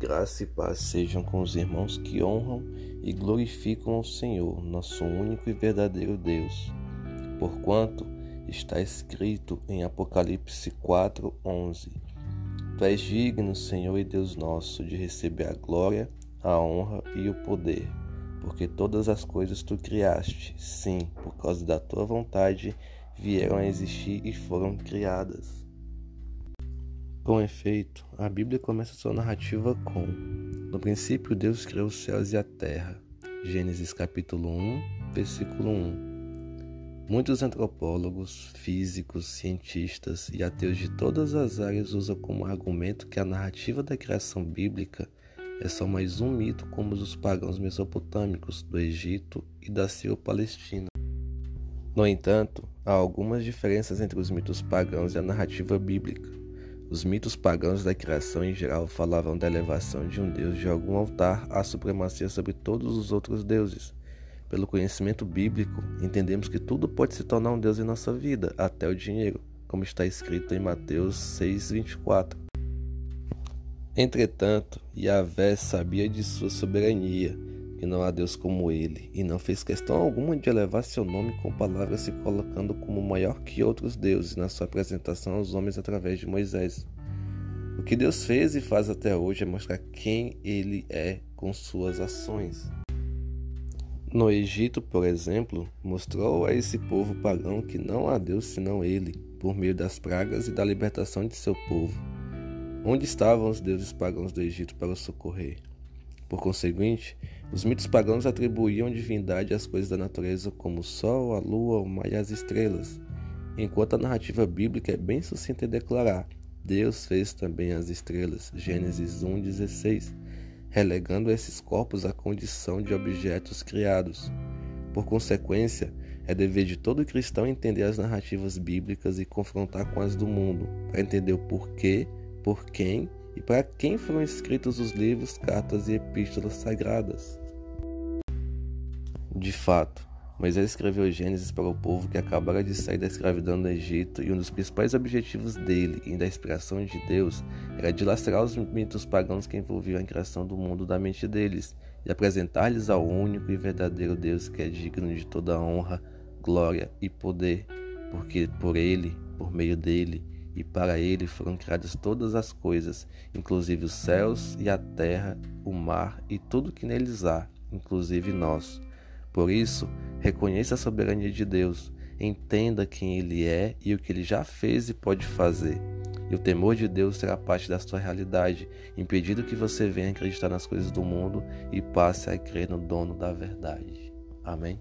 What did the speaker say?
Graça e paz sejam com os irmãos que honram e glorificam o Senhor, nosso único e verdadeiro Deus. Porquanto está escrito em Apocalipse 4:11: Tu és digno, Senhor e Deus nosso, de receber a glória, a honra e o poder, porque todas as coisas tu criaste, sim, por causa da tua vontade vieram a existir e foram criadas. Com efeito, a Bíblia começa sua narrativa com: No princípio Deus criou os céus e a terra. Gênesis capítulo 1, versículo 1. Muitos antropólogos, físicos, cientistas e ateus de todas as áreas usam como argumento que a narrativa da criação bíblica é só mais um mito como os pagãos mesopotâmicos, do Egito e da Sírio-Palestina. No entanto, há algumas diferenças entre os mitos pagãos e a narrativa bíblica. Os mitos pagãos da criação em geral falavam da elevação de um deus de algum altar à supremacia sobre todos os outros deuses. Pelo conhecimento bíblico, entendemos que tudo pode se tornar um deus em nossa vida, até o dinheiro, como está escrito em Mateus 6:24. Entretanto, Yahvé sabia de sua soberania, que não há Deus como ele, e não fez questão alguma de elevar seu nome com palavras se colocando como maior que outros deuses na sua apresentação aos homens através de Moisés. O que Deus fez e faz até hoje é mostrar quem ele é com suas ações. No Egito, por exemplo, mostrou a esse povo pagão que não há Deus senão ele, por meio das pragas e da libertação de seu povo. Onde estavam os deuses pagãos do Egito para o socorrer? Por conseguinte, os mitos pagãos atribuíam divindade às coisas da natureza como o sol, a lua, o mar e as estrelas, enquanto a narrativa bíblica é bem sucinta em declarar: Deus fez também as estrelas, Gênesis 1:16, relegando esses corpos à condição de objetos criados. Por consequência, é dever de todo cristão entender as narrativas bíblicas e confrontar com as do mundo, para entender o porquê, por quem e para quem foram escritos os livros, cartas e epístolas sagradas. De fato, Moisés escreveu Gênesis para o povo que acabara de sair da escravidão do Egito e um dos principais objetivos dele e da inspiração de Deus era dilastrar os mitos pagãos que envolviam a criação do mundo da mente deles e apresentar-lhes ao único e verdadeiro Deus que é digno de toda honra, glória e poder, porque por ele, por meio dele e para ele foram criadas todas as coisas, inclusive os céus e a terra, o mar e tudo que neles há, inclusive nós. Por isso, reconheça a soberania de Deus, entenda quem Ele é e o que Ele já fez e pode fazer. E o temor de Deus será parte da sua realidade, impedindo que você venha acreditar nas coisas do mundo e passe a crer no dono da verdade. Amém?